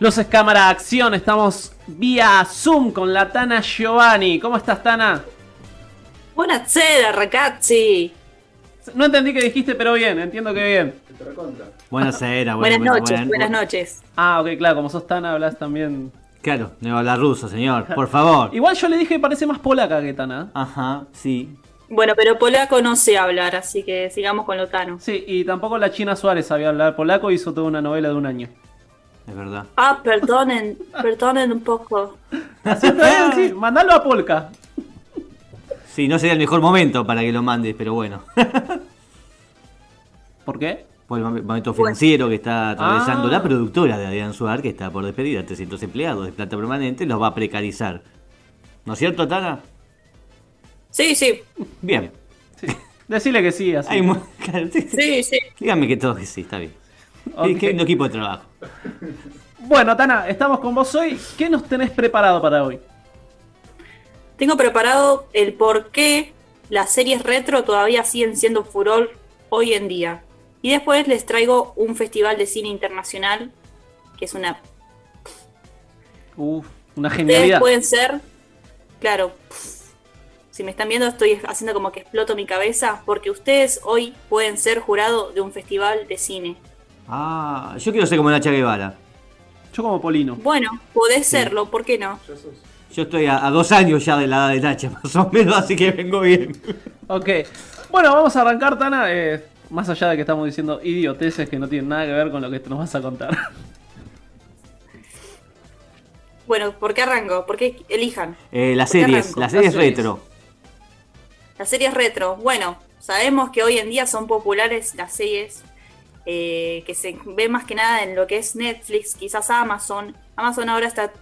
Luces, cámara, acción. Estamos vía Zoom con la Tana Giovanni. ¿Cómo estás, Tana? Buonasera, ragazzi. No entendí qué dijiste, pero bien, entiendo que bien. Buenasera, Buenas bueno, noches, buenas- buenas noches. Ah, ok, claro, como sos Tana, hablas también. Claro, no habla ruso, señor, por favor. Igual yo le dije que parece más polaca que Tana. Ajá, sí. Bueno, pero polaco no sé hablar, así que sigamos con Lotano. Sí, y tampoco la China Suárez sabía hablar polaco, hizo toda una novela de un año. Es verdad. Ah, perdonen, perdonen un poco. Sí, mandalo a Polka. Sí, no sería el mejor momento para que lo mandes, pero bueno. ¿Por qué? Por el mom- momento financiero que está atravesando Ah. la productora de Adrián Suar, que está por despedir a 300 empleados de planta permanente, los va a precarizar. ¿No es cierto, Tana? Sí, sí, Bien. Sí. Decile que sí, así. Hay sí, sí. Dígame que todo que sí, está bien. Ok. Qué- lindo equipo de trabajo. Bueno, Tana, estamos con vos hoy. ¿Qué nos tenés preparado para hoy? Tengo preparado el por qué las series retro todavía siguen siendo furor hoy en día. Y después les traigo un festival de cine internacional, que es una... Uf, una Ustedes genialidad. pueden ser, claro, si me están viendo estoy haciendo como que exploto mi cabeza, porque ustedes hoy pueden ser jurado de un festival de cine. Ah, yo quiero ser como Nacha Guevara. Yo como Polino. Bueno, podés serlo, ¿por qué no? Yo estoy a, a dos años ya de la edad de Nacha, más o menos, así que vengo bien. Ok. Bueno, vamos a arrancar, Tana. eh, más allá de que estamos diciendo idioteces que no tienen nada que ver con lo que nos vas a contar. Bueno, ¿por qué arranco? ¿Por qué elijan? Eh, las ¿Por qué series, arranco? las series Las series. retro. Las series retro. Bueno, sabemos que hoy en día son populares las series eh, que se ve más que nada en lo que es Netflix, quizás Amazon. Amazon ahora está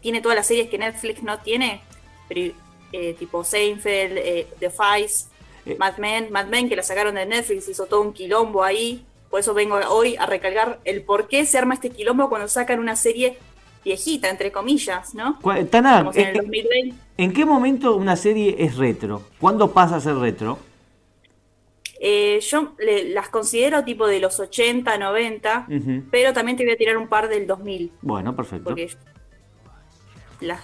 tiene todas las series que Netflix no tiene, pero, eh, tipo Seinfeld, eh, The Files, Eh. Mad Men, Mad Men que la sacaron de Netflix, hizo todo un quilombo ahí. Por eso vengo hoy a recalcar el por qué se arma este quilombo cuando sacan una serie viejita, entre comillas, ¿no? ¿Cuál- Tana, Estamos en el 2020. ¿en qué momento una serie es retro? ¿Cuándo pasa a ser retro? Eh, yo le- las considero tipo de los 80, 90, Ujú. pero también te voy a tirar un par del 2000, Bueno, perfecto. porque las,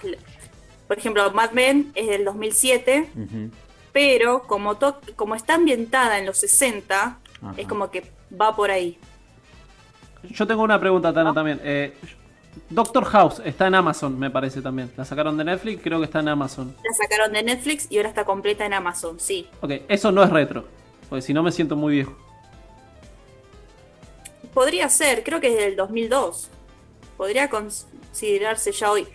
por ejemplo, Mad Men es del 2007, Ujú. pero como, to- como está ambientada en los 60, Ajá. es como que va por ahí. Yo tengo una pregunta, Tana, también. Eh, Doctor House está en Amazon, me parece también. La sacaron de Netflix, creo que está en Amazon. La sacaron de Netflix y ahora está completa en Amazon, sí. Ok, eso no es retro. Porque si no me siento muy viejo. Podría ser, creo que es del 2002. Podría considerarse ya hoy.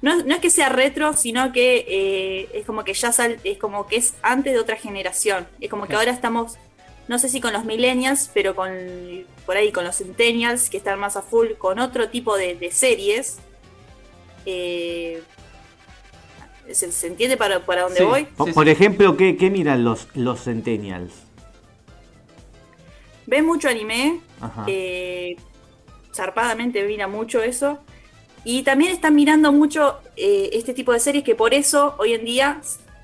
No, es- no es que sea retro, sino que eh, es como que ya sal- es como que es antes de otra generación. Es como que ahora estamos, no sé si con los millennials, pero con por ahí con los centennials que están más a full con otro tipo de, de series. Eh, ¿se, se entiende para, para dónde Sí. voy? Sí, Por sí. ejemplo, ¿qué, qué miran los, los centennials? Ven mucho anime, Ajá. eh, zarpadamente mira mucho eso. Y también están mirando mucho eh, este tipo de series que por eso hoy en día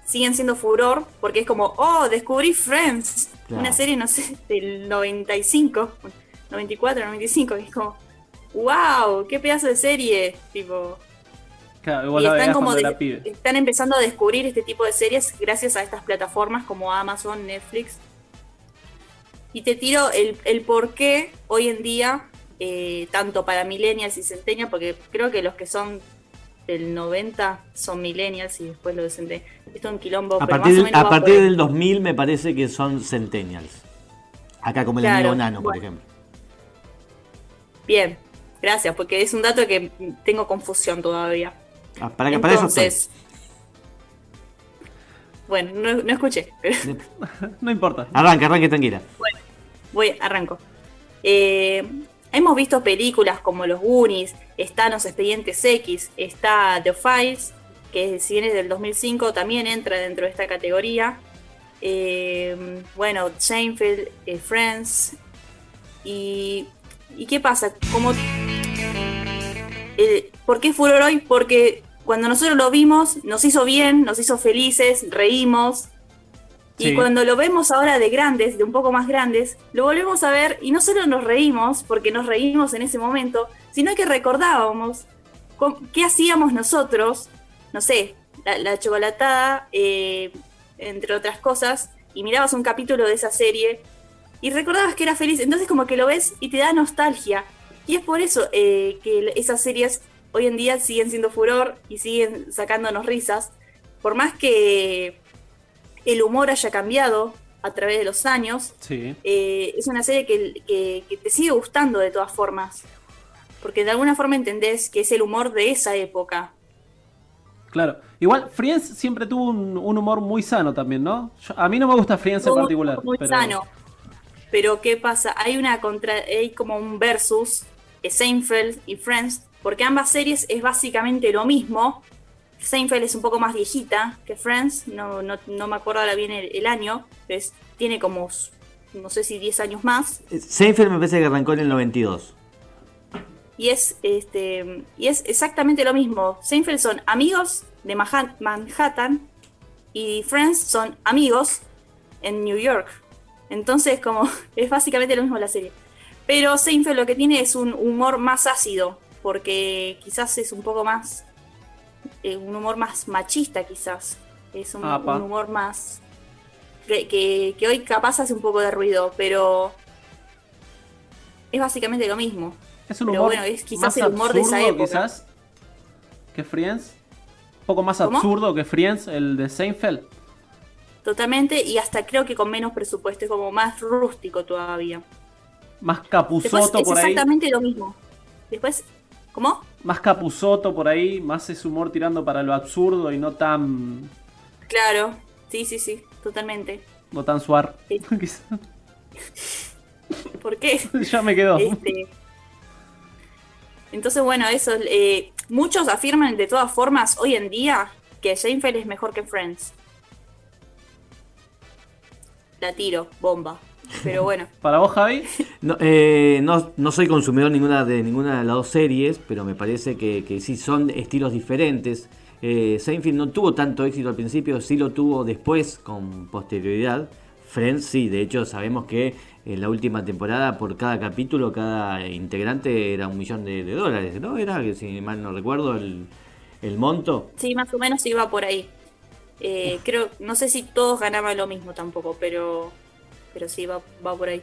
siguen siendo furor, porque es como, oh, descubrí Friends, Claro. una serie, no sé, del 95, 94, 95, y es como, wow, qué pedazo de serie, tipo... Claro, igual Y están como de- están empezando a descubrir este tipo de series gracias a estas plataformas como Amazon, Netflix. Y te tiro el, el por qué hoy en día, eh, tanto para millennials y centennials, porque creo que los que son del 90 son millennials y después los de centennials. Esto es un quilombo, A pero partir, más o menos a partir del 2000 me parece que son centennials. Acá como el Claro, amigo Nano, por bueno. ejemplo. Bien, gracias, porque es un dato que tengo confusión todavía. Ah, para, que- para eso. Entonces, bueno, no, no escuché, pero No importa. Arranca, arranque tranquila. Voy, arranco. Eh, hemos visto películas como Los Goonies, están Los Expedientes X, está The Files, que si bien es del 2005 también entra dentro de esta categoría. Eh, bueno, Seinfeld, eh, Friends. Y, ¿Y qué pasa? Como, ¿Por qué furor hoy? Porque cuando nosotros lo vimos nos hizo bien, nos hizo felices, reímos, y Sí. cuando lo vemos ahora de grandes, de un poco más grandes, lo volvemos a ver y no solo nos reímos, porque nos reímos en ese momento, sino que recordábamos qué hacíamos nosotros, no sé, la, la chocolatada, eh, entre otras cosas, y mirabas un capítulo de esa serie y recordabas que era feliz. Entonces como que lo ves y te da nostalgia. Y es por eso eh, que esas series hoy en día siguen siendo furor y siguen sacándonos risas. Por más que el humor haya cambiado a través de los años, Sí. eh, es una serie que, que- que te sigue gustando de todas formas. Porque de alguna forma entendés que es el humor de esa época. Claro. Igual, Friends siempre tuvo un, un humor muy sano también, ¿no? Yo- a mí no me gusta Friends en particular. Muy pero- sano. Pero ¿qué pasa? Hay una contra, hay como un versus Seinfeld y Friends, porque ambas series es básicamente lo mismo. Seinfeld es un poco más viejita que Friends, no, no, no me acuerdo ahora bien el, el año, pero es- tiene como, no sé si 10 años más. Seinfeld me parece que arrancó en el 92. Y es, este, y es exactamente lo mismo. Seinfeld son amigos de Manhattan y Friends son amigos en New York. Entonces, como es básicamente lo mismo la serie. Pero Seinfeld lo que tiene es un humor más ácido, porque quizás es un poco más, eh, un humor más machista quizás. Es un, humor más... Que, que- que hoy capaz hace un poco de ruido, pero es básicamente lo mismo. Es un Pero humor bueno, es quizás más el humor de esa absurdo, época. quizás, que Friends. Un poco más ¿Cómo? absurdo que Friends, el de Seinfeld. Totalmente, y hasta creo que con menos presupuesto, es como más rústico todavía. Más Después capuzoto es por ahí. exactamente lo mismo. Después, ¿cómo? Más capuzoto por ahí. Más ese humor tirando para lo absurdo y no tan. Claro, sí, sí, sí, totalmente. No tan suar. Sí. ¿Por qué? ya me quedó. Este, entonces, bueno, eso. eh, muchos afirman de todas formas hoy en día que Seinfeld es mejor que Friends. La tiro, bomba. Pero bueno, Para vos, Javi. No, eh, no, no soy consumidor ninguna de ninguna de las dos series, pero me parece que, que sí son estilos diferentes. Eh, Seinfeld no tuvo tanto éxito al principio, sí lo tuvo después, con posterioridad. Friends sí, de hecho sabemos que en la última temporada por cada capítulo, cada integrante era un millón de, de dólares, ¿no? Era, que si mal no recuerdo, el, el monto. sí, más o menos iba por ahí. Eh, creo, no sé si todos ganaban lo mismo tampoco, pero, pero sí, va, va por ahí.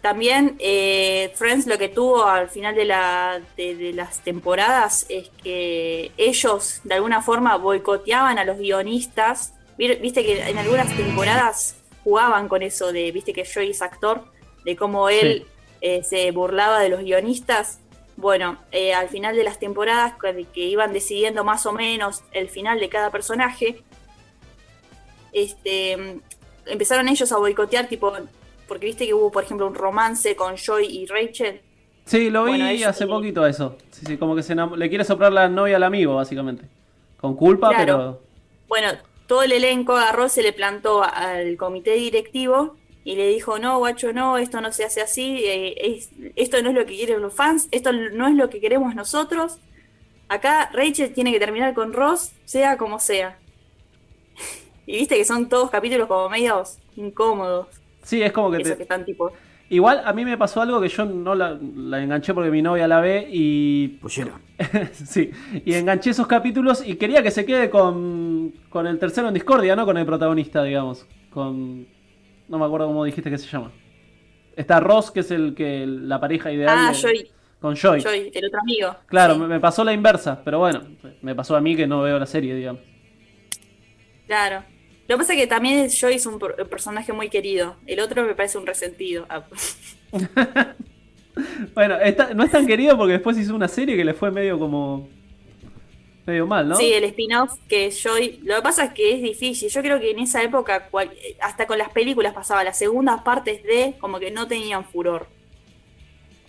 También eh, Friends lo que tuvo al final de, la, de, de las temporadas es que ellos de alguna forma boicoteaban a los guionistas. Vi- Viste que en algunas temporadas jugaban con eso de, viste que Joey es actor, de cómo él eh, se burlaba de los guionistas. Bueno, eh, al final de las temporadas que, que iban decidiendo más o menos el final de cada personaje, este, empezaron ellos a boicotear, tipo, porque viste que hubo, por ejemplo, un romance con Joy y Rachel. Sí, lo vi Bueno, hace poquito eso. Sí, sí, como que se le quiere soplar la novia al amigo, básicamente. Con culpa, Claro. Bueno, todo el elenco agarró, se le plantó al comité directivo y le dijo, no, guacho, no, esto no se hace así, eh, es- esto no es lo que quieren los fans, esto no es lo que queremos nosotros. Acá Rachel tiene que terminar con Ross, sea como sea. Y viste que son todos capítulos como medios incómodos. Sí, es como que Eso te. que están tipo... Igual a mí me pasó algo que yo no la, la enganché porque mi novia la ve y. Pollera. sí, y enganché esos capítulos y quería que se quede con, con el tercero en discordia, ¿no? Con el protagonista, digamos. Con. No me acuerdo cómo dijiste que se llama. Está Ross, que es el que la pareja ideal. Ah, de- Joy, Con Joy. Joy, el otro amigo. Claro, Sí, me, me pasó la inversa, pero bueno, me pasó a mí que no veo la serie, digamos. Claro. Lo que pasa es que también Joy es un per- personaje muy querido. El otro me parece un resentido. Ah, Bueno, está- no es tan querido porque después hizo una serie que le fue medio como. medio mal, ¿no? Sí, el spin-off que Joy. Lo que pasa es que es difícil. Yo creo que en esa época, cual- hasta con las películas pasaba, las segundas partes de como que no tenían furor.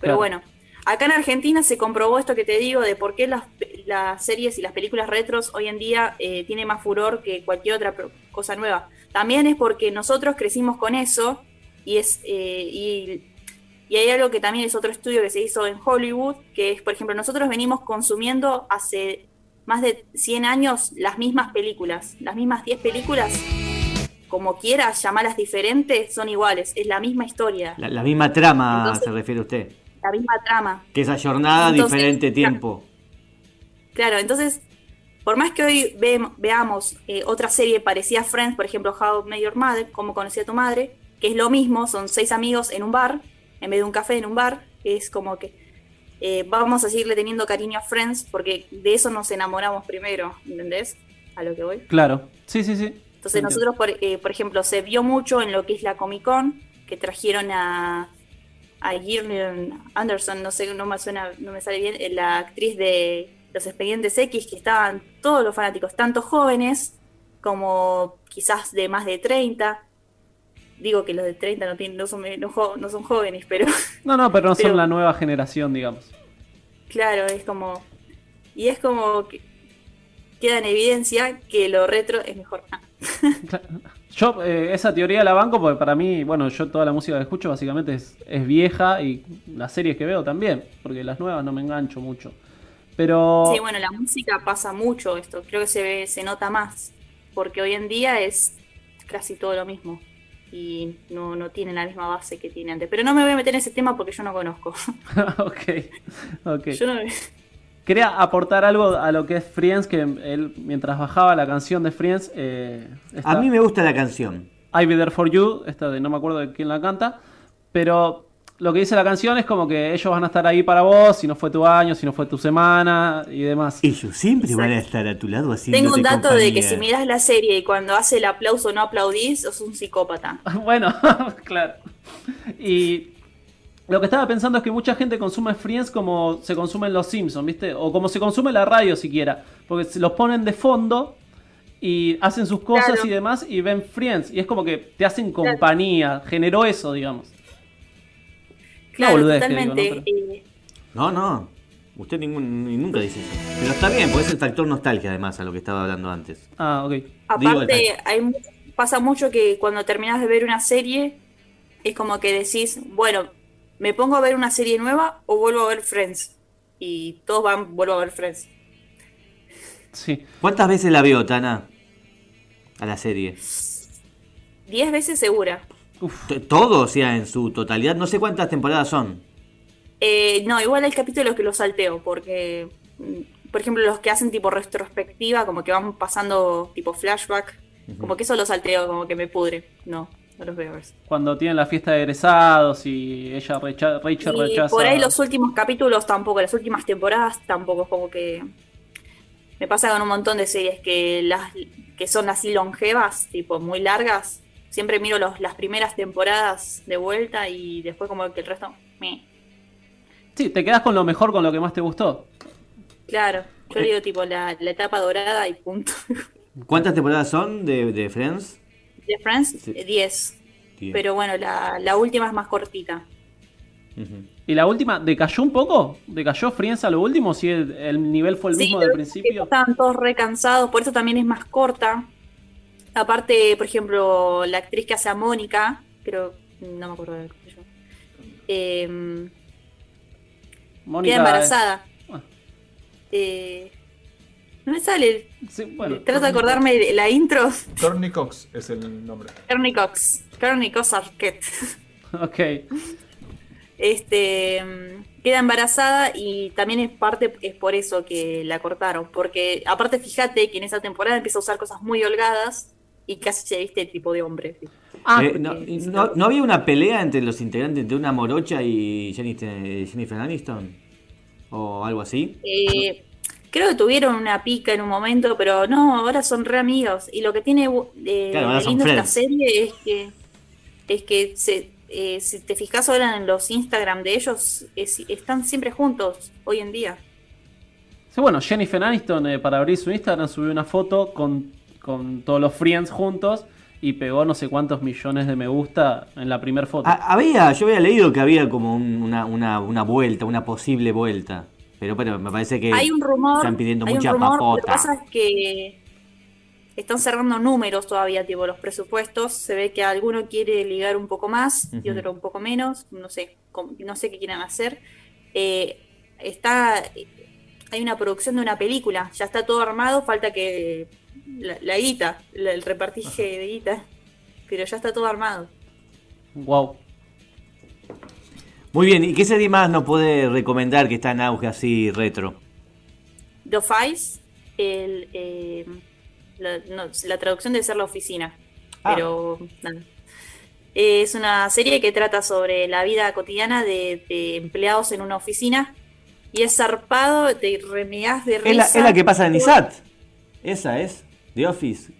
Pero Claro. bueno, acá en Argentina se comprobó esto que te digo de por qué las, las series y las películas retros hoy en día eh, tienen más furor que cualquier otra cosa nueva. También es porque nosotros crecimos con eso y es eh, y, y hay algo que también es otro estudio que se hizo en Hollywood, que es, por ejemplo, nosotros venimos consumiendo hace más de 100 años las mismas películas, las mismas 10 películas, como quieras llamarlas diferentes, son iguales, es la misma historia. La, la misma trama Entonces- se refiere usted. La misma trama. Que esa jornada, Entonces, diferente tiempo. Claro, entonces, por más que hoy ve- veamos eh, otra serie parecida a Friends, por ejemplo, How I Met Your Mother, Cómo conocí a tu madre, que es lo mismo, son seis amigos en un bar, en vez de un café en un bar, es como que eh, vamos a seguirle teniendo cariño a Friends, porque de eso nos enamoramos primero, ¿entendés? A lo que voy. Claro. Sí, sí, sí. Entonces Entiendo. nosotros, por, eh, por ejemplo, se vio mucho en lo que es la Comic Con, que trajeron a, a Gillian Anderson, no sé, no me suena, no me sale bien, eh, la actriz de Los Expedientes X, que estaban todos los fanáticos, tanto jóvenes como quizás de más de 30. Digo que los de 30 no, tienen, no, son, no, jo- no son jóvenes, pero No, no, pero no son la nueva generación, digamos. claro, es como... Y es como que queda en evidencia que lo retro es mejor. Ah, Yo eh, esa teoría la banco porque para mí, bueno, yo toda la música que escucho básicamente es, es vieja y las series que veo también, porque las nuevas no me engancho mucho. Pero Sí, bueno, la música pasa mucho esto, creo que se ve, se nota más, porque hoy en día es casi todo lo mismo y no, no tiene la misma base que tiene antes. Pero no me voy a meter en ese tema porque yo no conozco. ok, ok. Yo no- Quería aportar algo a lo que es Friends, que él mientras bajaba la canción de Friends, eh, esta- A mí me gusta la canción. I'll Be There For You, esta de no me acuerdo de quién la canta, pero lo que dice la canción es como que ellos van a estar ahí para vos, si no fue tu año, si no fue tu semana y demás. Ellos siempre van a estar a tu lado haciendo Tengo un dato de que si miras la serie y cuando hace el aplauso no aplaudís, sos un psicópata. Bueno, claro. Y lo que estaba pensando es que mucha gente consume Friends como se consumen los Simpsons, ¿viste? O como se consume la radio siquiera. Porque se los ponen de fondo y hacen sus cosas Claro. y demás y ven Friends. Y es como que te hacen compañía. Generó eso, digamos. Claro, digo, totalmente. ¿no? Pero- No, no. Usted ningún, ni nunca dice eso. Pero está bien, porque es el factor nostalgia además a lo que estaba hablando antes. Ah, ok. Digo, Aparte, el- hay, mu- pasa mucho que cuando terminas de ver una serie, es como que decís, bueno, ¿me pongo a ver una serie nueva o vuelvo a ver Friends? Y todos van, vuelvo a ver Friends. Sí. ¿Cuántas veces la vio, Tana? A la serie. Diez veces segura. Uf. Todo, o sea, en su totalidad. No sé cuántas temporadas son. Eh, no, igual hay capítulos que los salteo, porque, mm, por ejemplo, los que hacen tipo retrospectiva, como que van pasando tipo flashback, como que eso lo salteo, como que me pudre. No, los eso. Cuando tienen la fiesta de egresados y ella recha Rachel Y rechaza. por ahí los últimos capítulos tampoco, las últimas temporadas tampoco, es como que me pasa con un montón de series que las que son así longevas, tipo muy largas. Siempre miro los, las primeras temporadas de vuelta y después como que el resto, meh. Sí, te quedas con lo mejor, con lo que más te gustó. claro, yo digo tipo la, la etapa dorada y punto. ¿Cuántas temporadas son de, de Friends? De Friends, Sí. eh, 10. Diez. Pero bueno, la, la última es más cortita. ¿Y la última, decayó un poco? ¿Decayó Friends a lo último? ¿Si el, el nivel fue el Sí, mismo del principio? Estaban todos recansados, por eso también es más corta. Aparte, por ejemplo, la actriz que hace a Mónica, pero no me acuerdo de llama, eh, Mónica, queda embarazada. Ah. Eh, no me sale. sí, bueno, Trato de acordarme de la intro. Courtney Cox es el nombre. Kearney Cox. Kearney Cox Arquette. ok. Este queda embarazada y también es parte es por eso que la cortaron, porque aparte fíjate que en esa temporada empieza a usar cosas muy holgadas y casi se viste tipo de hombre. Ah, Eh, no- ¿no había una pelea entre los integrantes de una morocha y Jennifer, Jennifer Aniston? ¿O algo así? Eh, creo que tuvieron una pica en un momento, pero no, ahora son re amigos. Y lo que tiene eh, Claro, lindo esta friends. serie es que es que se, eh, si te fijas ahora en los Instagram de ellos, es- están siempre juntos hoy en día. Sí, bueno, Jennifer Aniston eh, para abrir su Instagram subió una foto con, con todos los Friends juntos y pegó no sé cuántos millones de me gusta en la primera foto. Había, yo había leído que había como un- una, una, una vuelta, una posible vuelta. Pero, pero me parece que hay un rumor, están pidiendo hay un mucha rumor, Lo que pasa es que están cerrando números todavía, tipo los presupuestos. Se ve que alguno quiere ligar un poco más y otro un poco menos. No sé, no sé qué quieren hacer. Eh, está, hay una producción de una película, ya está todo armado, falta que la, la guita, la- el repartije de guita, pero ya está todo armado. Wow. Muy bien, ¿y qué serie más nos puede recomendar que está en auge así retro? The Office, el, eh, la, no, la traducción debe ser la oficina, Ah. pero nada. Es una serie que trata sobre la vida cotidiana de, de empleados en una oficina y es zarpado, te remegás de risa. Es la, es la que pasa en ISAT. Esa es, The Office.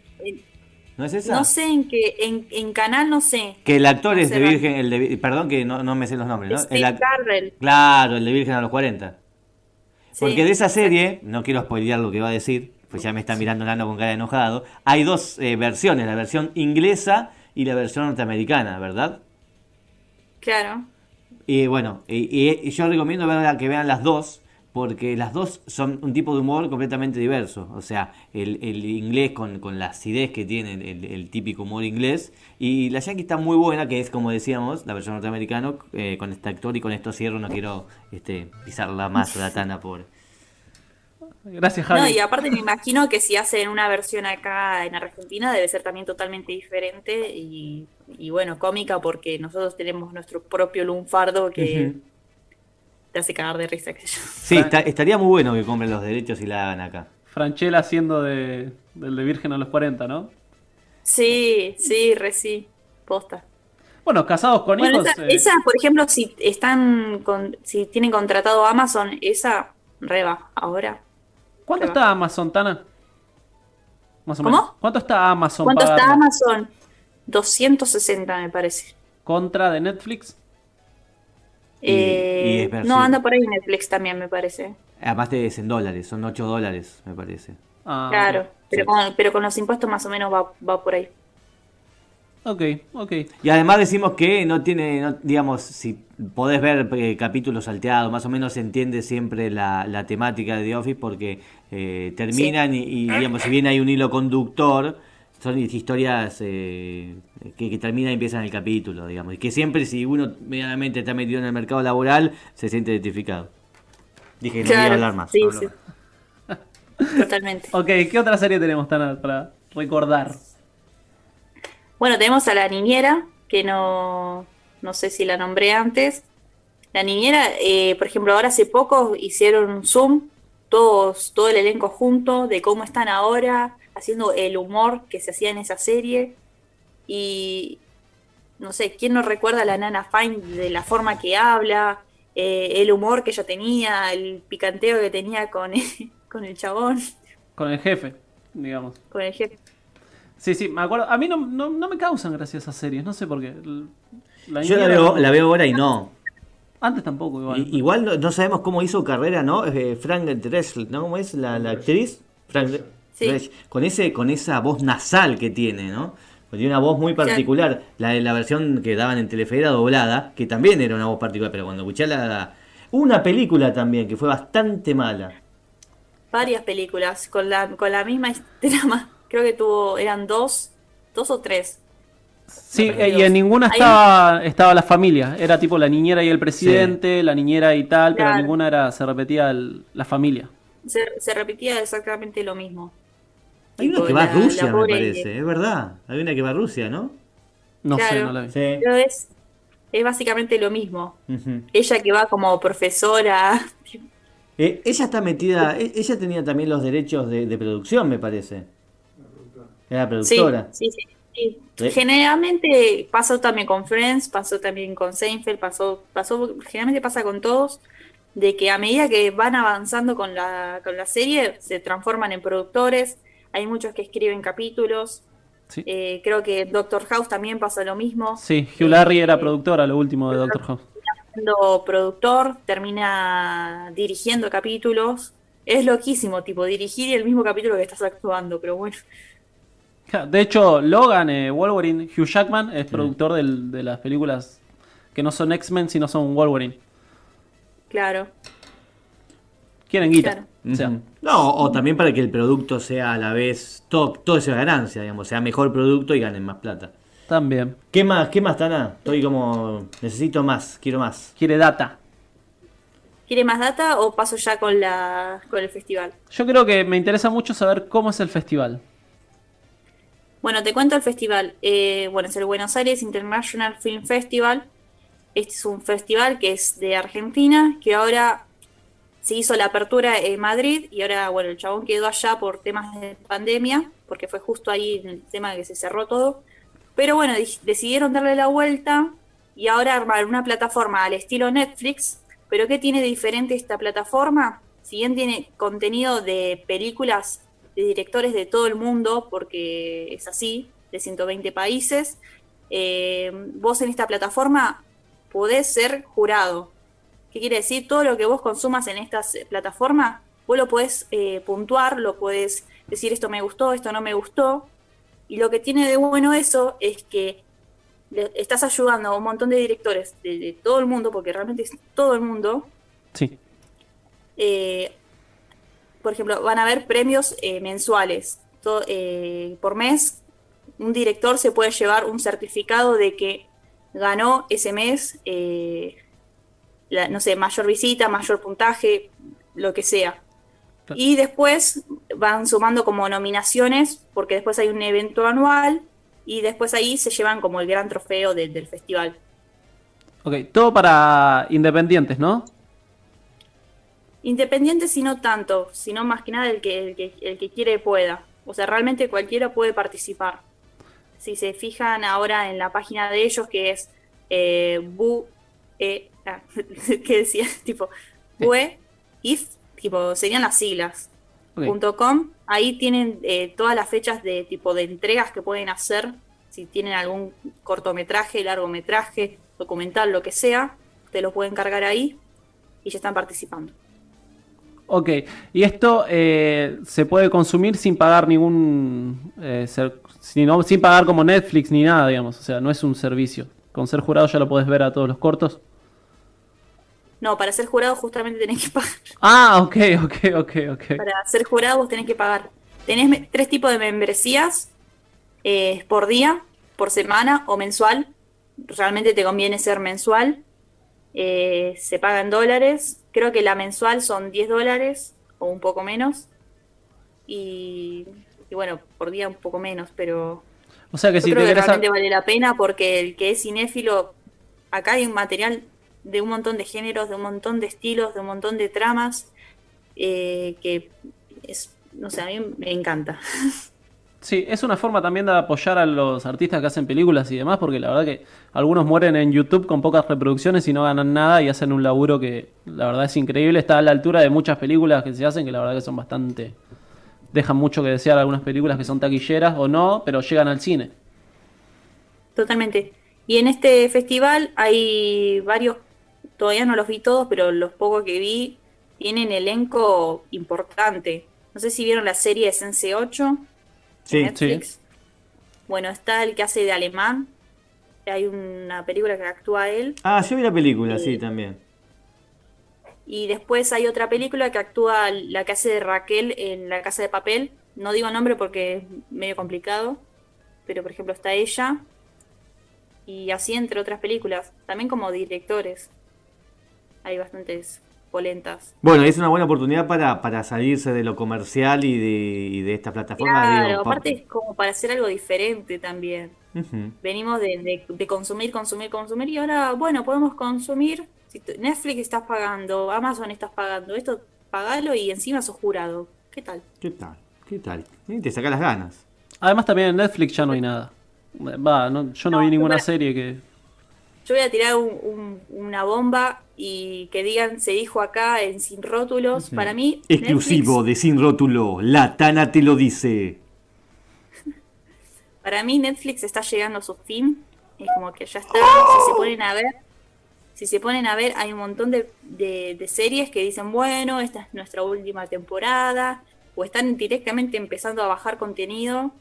¿No es esa? No sé en qué, en, en canal no sé. Que el actor es de. Virgen, el de, perdón que no, no me sé los nombres, ¿no? Steve El Carell. claro, el de Virgen a los 40. Sí. Porque de esa serie, no quiero spoilear lo que va a decir, pues ya me está mirando Nano con cara de enojado. Hay dos eh, versiones, la versión inglesa y la versión norteamericana, ¿verdad? Claro. Y bueno, y, y- y yo recomiendo ver- que vean las dos, porque las dos son un tipo de humor completamente diverso. O sea, el, el inglés con, con la acidez que tiene el, el típico humor inglés, y la yankee está muy buena, que es como decíamos, la versión norteamericana, eh, con este actor, y con esto cierro, no quiero este, pisarla más la tana, pobre. Gracias, No, Javi. y aparte me imagino que si hacen una versión acá en Argentina debe ser también totalmente diferente y, y bueno, cómica porque nosotros tenemos nuestro propio lunfardo que. Te hace cagar de risa, sé yo. Sí, está- estaría muy bueno que compren los derechos y la hagan acá. Franchella haciendo de, del de Virgen a los 40, ¿no? Sí, sí, re sí, posta. Bueno, casados con Bueno, hijos. esa, eh, esa, por ejemplo, si están con, si tienen contratado Amazon, esa reba ahora. ¿Cuánto está Amazon, Tana? Más o ¿Cómo? menos. ¿Cuánto está Amazon ¿Cuánto está? Amazon? 260 me parece. contra de Netflix? Y- Eh, y es ver- no, sí. anda por ahí Netflix también me parece. Además de es en dólares, son 8 dólares, me parece. Ah, Claro, pero, Sí. con, pero con los impuestos más o menos va, va por ahí. Ok, ok. Y además decimos que no tiene, no- digamos, si podés ver eh, capítulos salteados, más o menos se entiende siempre la, la temática de The Office porque eh, terminan y, y, digamos, si bien hay un hilo conductor, son historias eh, que, que terminan y empiezan el capítulo, digamos. Y que siempre si uno medianamente está metido en el mercado laboral, se siente identificado. Dije que no iba a hablar más. sí, no sí. más. Totalmente. Ok, ¿qué otra serie tenemos, Tana, para recordar? Bueno, tenemos a la niñera, que no, no sé si la nombré antes. La niñera, eh, por ejemplo, ahora hace poco hicieron un Zoom, todos, todo el elenco junto, de cómo están ahora, haciendo el humor que se hacía en esa serie. Y no sé, ¿quién no recuerda a la Nana Fine de la forma que habla, eh, el humor que ella tenía, el picanteo que tenía con, con el chabón, Con el jefe, digamos. con el jefe? Sí, sí, me acuerdo. A mí no, no, no me causan gracia esas series, no sé por qué. La Yo la veo, la veo ahora y no. Antes tampoco, igual. I- Igual no, no sabemos cómo hizo carrera, ¿no? Eh, Frank Drescher, ¿no? ¿Cómo es la, la actriz? Frank Sí. Con ese con esa voz nasal que tiene, ¿no? Porque Tiene una voz muy particular. La versión que daban en Telefe era doblada, que también era una voz particular, pero cuando escuché la, la- una película también que fue bastante mala. varias películas con la, con la misma trama. Creo que tuvo, eran dos, dos o tres. Sí, eh, y en ninguna estaba, estaba la familia. Era tipo la niñera y el presidente, la niñera y tal, pero Claro. ninguna era, se repetía el- la familia. Se, se repetía exactamente lo mismo. Hay una que va a Rusia, me parece, es verdad. Hay una que va a Rusia, ¿no? No sé, no la vi. Sí. Pero es, es básicamente lo mismo. Ella que va como profesora. Eh, ella está metida, e- ella tenía también los derechos de, de producción, me parece. Era productora. sí, sí, sí. Sí. Generalmente pasó también con Friends, pasó también con Seinfeld, pasó, pasó, generalmente pasa con todos, de que a medida que van avanzando con la, con la serie, se transforman en productores. Hay muchos que escriben capítulos. Sí. Eh, creo que Doctor House también pasa lo mismo. Sí, Hugh Larry era Eh, productora, lo último de Doctor House. siendo productor, termina dirigiendo capítulos. Es loquísimo, tipo, dirigir el mismo capítulo que estás actuando, pero bueno. De hecho, Logan, eh, Wolverine, Hugh Jackman es productor del- de las películas que no son X-Men, sino son Wolverine. Claro. Quieren guita. Claro. O sea. No, o también para que el producto sea a la vez, todo, todo sea ganancia, digamos, sea mejor producto y ganen más plata. también. ¿Qué más, qué más, Tana? Estoy como, necesito más, quiero más. Quiere data. ¿Quiere más data o paso ya con la con el festival? Yo creo que me interesa mucho saber cómo es el festival. Bueno, te cuento el festival. Eh, bueno, es el Buenos Aires International Film Festival. este es un festival que es de Argentina, que ahora se hizo la apertura en Madrid y ahora, bueno, el chabón quedó allá por temas de pandemia, porque fue justo ahí el tema que se cerró todo. Pero bueno, decidieron darle la vuelta y ahora armar una plataforma al estilo Netflix. Pero ¿qué tiene diferente esta plataforma? Si bien tiene contenido de películas de directores de todo el mundo, porque es así, de 120 países, eh, vos en esta plataforma podés ser jurado. ¿Qué quiere decir? Todo lo que vos consumas en esta plataforma, vos lo podés eh, puntuar, lo podés decir esto me gustó, esto no me gustó. Y lo que tiene de bueno eso es que estás ayudando a un montón de directores de, todo el mundo, porque realmente es todo el mundo. Sí. Eh, por ejemplo, van a haber premios eh, mensuales. por mes, un director se puede llevar un certificado de que ganó ese mes, no sé, mayor visita, mayor puntaje, lo que sea. Y después van sumando como nominaciones, porque después hay un evento anual y después ahí se llevan como el gran trofeo del festival. Ok, todo para independientes, ¿no? Independientes y no tanto, sino más que nada el que, el que, el que quiere pueda. O sea, realmente cualquiera puede participar si se fijan ahora en la página de ellos, que es eh, bu, e, ah, ¿qué decía? tipo, bue, if, tipo, serían las siglas. .com, ahí tienen eh, todas las fechas de tipo de entregas que pueden hacer, si tienen algún cortometraje, largometraje, documental, lo que sea, te lo pueden cargar ahí y ya están participando. Ok, y esto eh, se puede consumir sin pagar ningún eh, sin, sin pagar como Netflix ni nada, digamos. O sea, no es un servicio. Con ser jurado ya lo puedes ver a todos los cortos. No, para ser jurado justamente tenés que pagar. Ah, ok, ok, ok, ok. Para ser jurado vos tenés que pagar. Tenés tres tipos de membresías. Eh, por día, por semana o mensual. Realmente te conviene ser mensual. Eh, se paga en dólares. Creo que la mensual son 10 dólares o un poco menos. Y y bueno, por día un poco menos, pero o sea que si creo que realmente vale la pena porque el que es cinéfilo, acá hay un material de un montón de géneros, de un montón de estilos, de un montón de tramas, eh, que es, no sé, a mí me encanta. Sí, es una forma también de apoyar a los artistas que hacen películas y demás, porque la verdad que algunos mueren en YouTube con pocas reproducciones y no ganan nada y hacen un laburo que la verdad es increíble, está a la altura de muchas películas que se hacen que la verdad que son bastante dejan mucho que desear algunas películas que son taquilleras o no, pero llegan al cine. Totalmente. Y en este festival hay varios, todavía no los vi todos, pero los pocos que vi tienen elenco importante. No sé si vieron la serie Sense 8 sí, Netflix. Bueno, está el que hace de alemán. Hay una película que actúa él. Ah, yo vi la película, sí, también. Y después hay otra película que actúa la que hace de Raquel en La Casa de Papel. No digo nombre porque es medio complicado, pero por ejemplo está ella. Y así entre otras películas, también como directores. Hay bastantes polentas. Bueno, es una buena oportunidad para, para salirse de lo comercial y de, de esta plataforma. Claro, aparte es como para hacer algo diferente también. Venimos de, de consumir, consumir, consumir y ahora, bueno, podemos consumir Netflix estás pagando, Amazon estás pagando, esto pagalo y encima sos jurado. ¿Qué tal? ¿Qué tal? ¿Qué tal? te saca las ganas. Además también en Netflix ya no hay nada. Va, yo no, vi ninguna serie que... Yo voy a tirar una bomba y que digan, se dijo acá en Sin Rótulos. Para mí... Exclusivo de Sin Rótulo, la Tana te lo dice. Para mí Netflix está llegando a su fin. Es como que ya está, si se ponen a ver, si se ponen a ver, hay un montón de, series que dicen, bueno, esta es nuestra última temporada, o están directamente empezando a bajar contenido,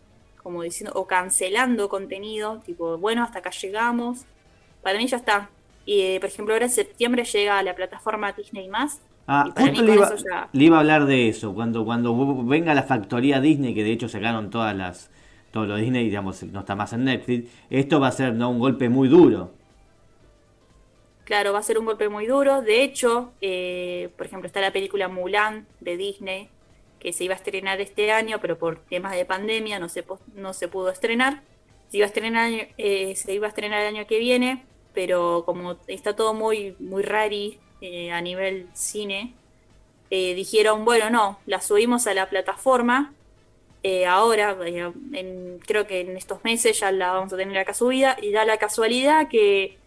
como diciendo, o cancelando contenido, tipo, bueno, hasta acá llegamos. Para mí ya está. Y, eh, por ejemplo, ahora en septiembre llega a la plataforma Disney+. Ah, justo le iba, le iba, a hablar de eso, cuando, cuando venga la factoría Disney, que de hecho sacaron todas las, todos los Disney, digamos, no está más en Netflix, esto va a ser ¿no? un golpe muy duro Claro, va a ser un golpe muy duro. De hecho, eh, por ejemplo, está la película Mulan de Disney, que se iba a estrenar este año, pero por temas de pandemia no se, no se pudo estrenar. Se iba, a estrenar, eh, se iba a estrenar el año que viene, pero como está todo muy, muy rari eh, a nivel cine, eh, dijeron, bueno, no, la subimos a la plataforma. eh, ahora, eh, en- creo que en estos meses ya la vamos a tener acá subida y da la casualidad que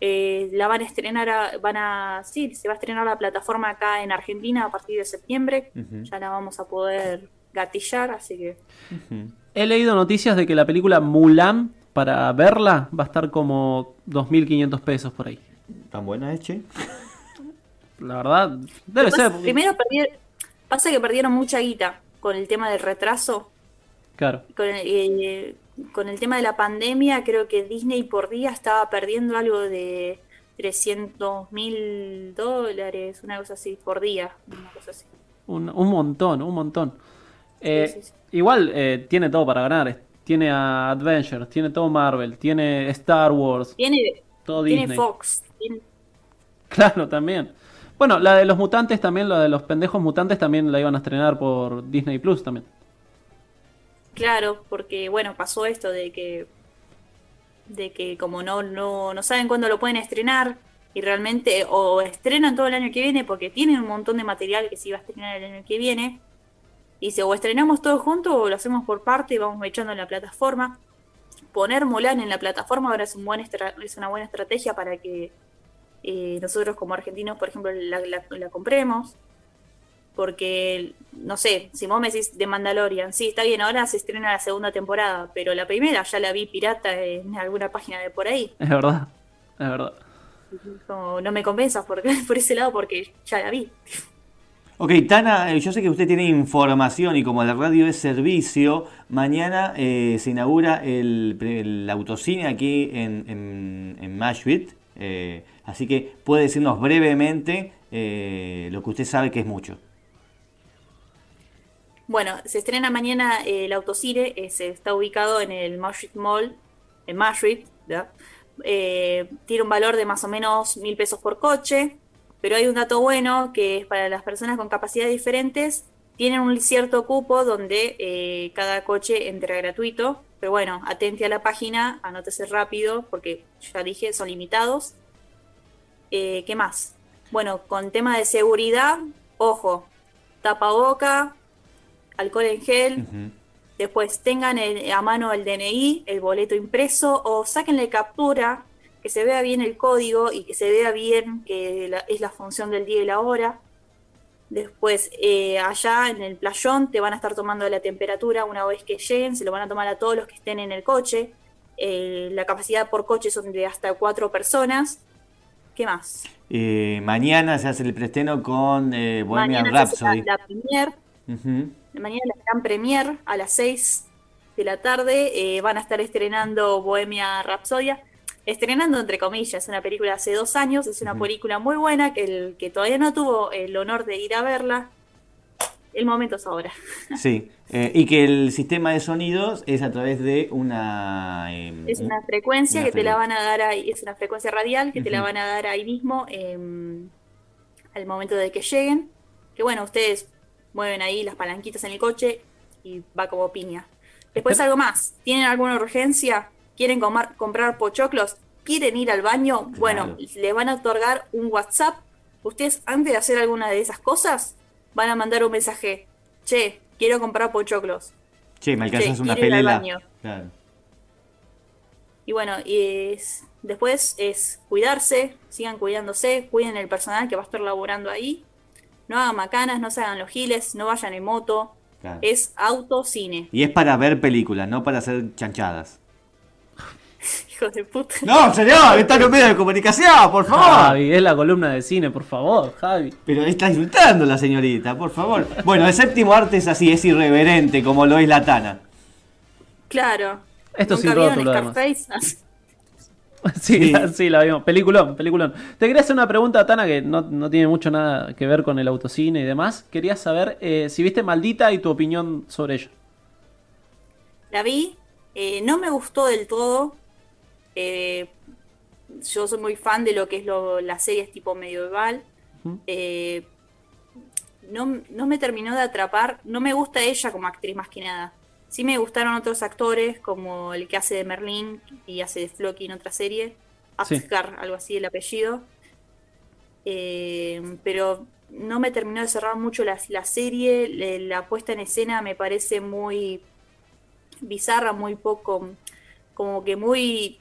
eh, la van a estrenar, a- van a, sí, se va a estrenar la plataforma acá en Argentina a partir de septiembre. Ya la vamos a poder gatillar, así que. He leído noticias de que la película Mulan, para verla, va a estar como 2.500 pesos por ahí. ¿Tan buena es, che? La verdad, debe Después, ser. Primero perdieron, pasa que perdieron mucha guita con el tema del retraso. Claro. Con el, eh, con el tema de la pandemia, creo que Disney por día estaba perdiendo algo de 300 mil dólares, una cosa así, por día. Una cosa así. Un, un montón, un montón. Eh, sí, sí. Igual eh, tiene todo para ganar. Tiene a Adventures, tiene todo Marvel, tiene Star Wars, Tiene, todo tiene Disney. Fox. tiene- Claro, también. Bueno, la de los mutantes también, la de los pendejos mutantes también la iban a estrenar por Disney Plus también. claro, porque bueno, pasó esto de que de que como no, no, no saben cuándo lo pueden estrenar y realmente o estrenan todo el año que viene porque tienen un montón de material que se iba a estrenar el año que viene y si o estrenamos todo junto o lo hacemos por parte y vamos echando en la plataforma poner Mulan en la plataforma ahora es un buen es una buena estrategia para que eh, nosotros como argentinos por ejemplo la, la- la compremos porque no sé, si vos me decís de Mandalorian, sí, está bien, ahora se estrena la segunda temporada, pero la primera ya la vi pirata en alguna página de por ahí. Es verdad, es verdad. Como, no me convenzas por, por ese lado porque ya la vi. Ok, Tana, eh, yo sé que usted tiene información y como la radio es servicio, mañana eh, se inaugura el, el autocine aquí en, en, en eh, así que puede decirnos brevemente eh, lo que usted sabe que es mucho. Bueno, se estrena mañana el autocine, se está ubicado en el Maastricht Mall, en. Eh, tiene un valor de más o menos mil pesos por coche, pero hay un dato bueno que es para las personas con capacidades diferentes, tienen un cierto cupo donde eh, cada coche entra gratuito, pero bueno, atente a la página, anótese rápido, porque ya dije, son limitados. Eh, ¿Qué más? Bueno, con tema de seguridad, ojo, tapaboca, alcohol en gel, después tengan el- a mano el DNI, el boleto impreso o sáquenle captura, que se vea bien el código y que se vea bien que la- es la función del día y la hora. Después, eh, allá en el playón te van a estar tomando la temperatura una vez que lleguen, se lo van a tomar a todos los que estén en el coche. Eh, la capacidad por coche son de hasta cuatro personas. ¿Qué más? Eh, mañana se hace el preestreno con eh, Bohemian Mañana se hace Rhapsody. la, la premier Ujú. Mañana la gran premier a las 6 de la tarde eh, van a estar estrenando Bohemia Rhapsodia. Estrenando entre comillas, una película hace dos años, es una película muy buena que el que todavía no tuvo el honor de ir a verla. El momento es ahora. Sí, eh, y que el sistema de sonidos es a través de una... eh, Es una frecuencia una que te la van a dar ahí, es una frecuencia radial que te la van a dar ahí mismo em, al momento de que lleguen. Que bueno, ustedes mueven ahí las palanquitas en el coche y va como piña. Después algo más, ¿tienen alguna urgencia? ¿Quieren comar- comprar pochoclos? ¿Quieren ir al baño? Bueno, le van a otorgar un WhatsApp. Ustedes antes de hacer alguna de esas cosas van a mandar un mensaje. Che, quiero comprar pochoclos. Che, me alcanzas Che, una quiero ir al pelela. baño. Claro. Y bueno, y es- después es cuidarse, sigan cuidándose, cuiden el personal que va a estar laborando ahí. No hagan macanas, no se hagan los giles, no vayan en moto. claro. Es autocine. Y es para ver películas, no para hacer chanchadas. Hijo de puta. No, señor, está en un medio de comunicación, por favor. Javi, es la columna de cine, por favor, Javi. Pero está insultando la señorita, por favor. Bueno, el séptimo arte es así, es irreverente, como lo es la Tana. Claro. Esto ¿Nunca sin rótulo, además. Sí, Sí. La, sí, la vimos. Peliculón, peliculón. Te quería hacer una pregunta, Tana, que no, no tiene mucho nada que ver con el autocine y demás. Quería saber eh, si viste Maldita y tu opinión sobre ella. La vi, eh, no me gustó del todo. Eh, yo soy muy fan de lo que es lo, las series tipo medieval. Eh, no, no me terminó de atrapar. No me gusta ella como actriz más que nada. Sí me gustaron otros actores, como el que hace de Merlín y hace de Floki en otra serie. Sí. Asghar, algo así el apellido. Eh, pero no me terminó de cerrar mucho la, la serie, le- la puesta en escena me parece muy bizarra, muy poco, como que muy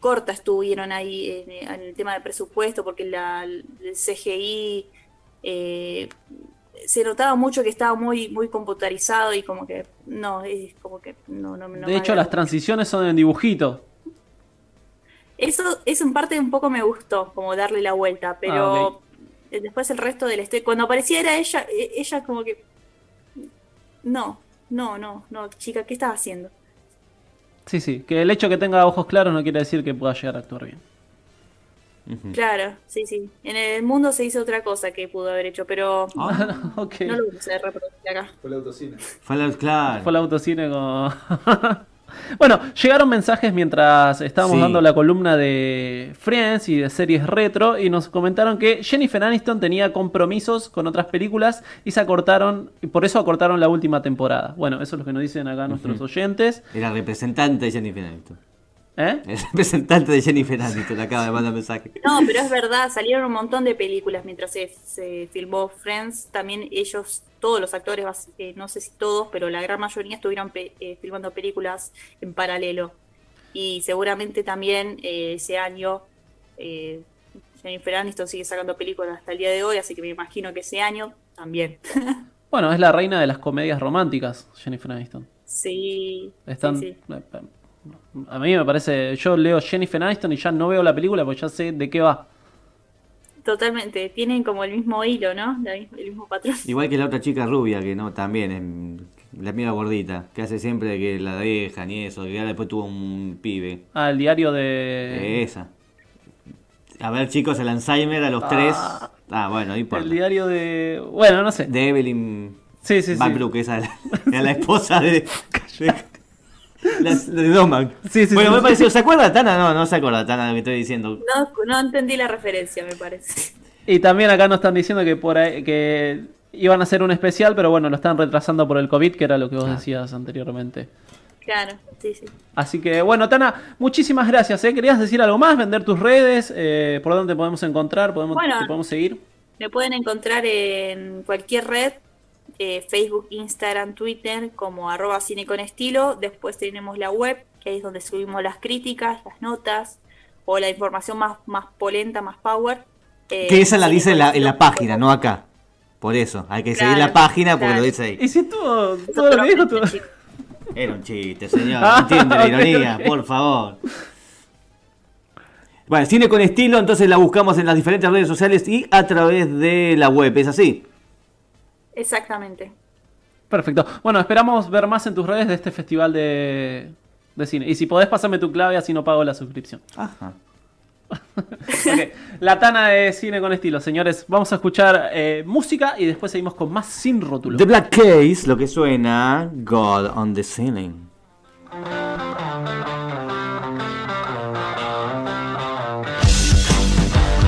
corta estuvieron ahí en, en el tema de presupuesto, porque la, el CGI eh, se notaba mucho que estaba muy, muy computarizado y como que no, es como que no, no, no de hecho, las transiciones son en dibujito. Eso, eso en parte un poco me gustó, como darle la vuelta, pero Ah, ok. eh, después el resto del este, cuando aparecía era ella, eh, ella como que no, no, no, no, chica, ¿qué estás haciendo? Sí, sí. Que el hecho que tenga ojos claros no quiere decir que pueda llegar a actuar bien. Claro, sí, sí. En el mundo se hizo otra cosa que pudo haber hecho, pero Ah, ok. no lo vamos a reproducir acá. Fue el autocine. fue la- claro. Fue el autocine con... bueno, llegaron mensajes mientras estábamos Sí. dando la columna de Friends y de series retro y nos comentaron que Jennifer Aniston tenía compromisos con otras películas y se acortaron, y por eso acortaron la última temporada. Bueno, eso es lo que nos dicen acá nuestros oyentes. Era representante de Jennifer Aniston. ¿Eh? El representante de Jennifer Aniston acaba de mandar mensaje. No, pero es verdad, salieron un montón de películas mientras se, se filmó Friends. También ellos, todos los actores, eh, no sé si todos, pero la gran mayoría estuvieron pe- eh, filmando películas en paralelo. Y seguramente también eh, ese año Jennifer Aniston sigue sacando películas hasta el día de hoy, así que me imagino que ese año también. Bueno, es la reina de las comedias románticas, Jennifer Aniston. sí, Están... sí, sí. A mí me parece, yo leo Jennifer Aniston y ya no veo la película porque ya sé de qué va. Totalmente, tienen como el mismo hilo, ¿no? La el mismo patrón. Igual que la otra chica rubia, que no, también es la amiga gordita, que hace siempre que la dejan y eso, que ahora después tuvo un pibe. Ah, el diario de... Esa. A ver, chicos, el Alzheimer a los tres. Ah, bueno, no importa. El diario de... Bueno, no sé. De Evelyn Sí, sí, sí. Van Broek, esa era la, la esposa de. de, la- de Doman. Sí, sí, bueno, sí, me sí. pareció, ¿se acuerda Tana? No, no se acuerda Tana de lo que estoy diciendo. No, no entendí la referencia, me parece. Y también acá nos están diciendo que por ahí, que iban a hacer un especial, pero bueno, lo están retrasando por el COVID, que era lo que vos Ah. decías anteriormente. Claro, sí, sí. Así que bueno, Tana, muchísimas gracias. ¿eh? ¿Querías decir algo más? ¿Vender tus redes? Eh, ¿Por dónde te podemos encontrar? ¿Podemos, Bueno. ¿Te podemos seguir? Me pueden encontrar en cualquier red, eh, Facebook, Instagram, Twitter, como arroba cine con estilo. Después tenemos la web, que es donde subimos las críticas, las notas, o la información más, más polenta, más power. eh, Que esa la dice en la, en la cineconestilo.com. página, no acá. Por eso, hay que seguir Claro, la página porque claro. lo dice ahí. Y si todo, todo lo que dijo, todo-. Era un chiste, señor. Ah, entiende la ironía, por favor. Bueno, cine con estilo, entonces la buscamos en las diferentes redes sociales y a través de la web, ¿es así? Exactamente. Perfecto. Bueno, esperamos ver más en tus redes de este festival de, de cine. Y si podés, pasarme tu clave, así no pago la suscripción. Ajá. Ok, La Tana de Cine con Estilo, señores. Vamos a escuchar eh, música y después seguimos con más sin rótulo. The Black Case, lo que suena, God on the Ceiling. Thank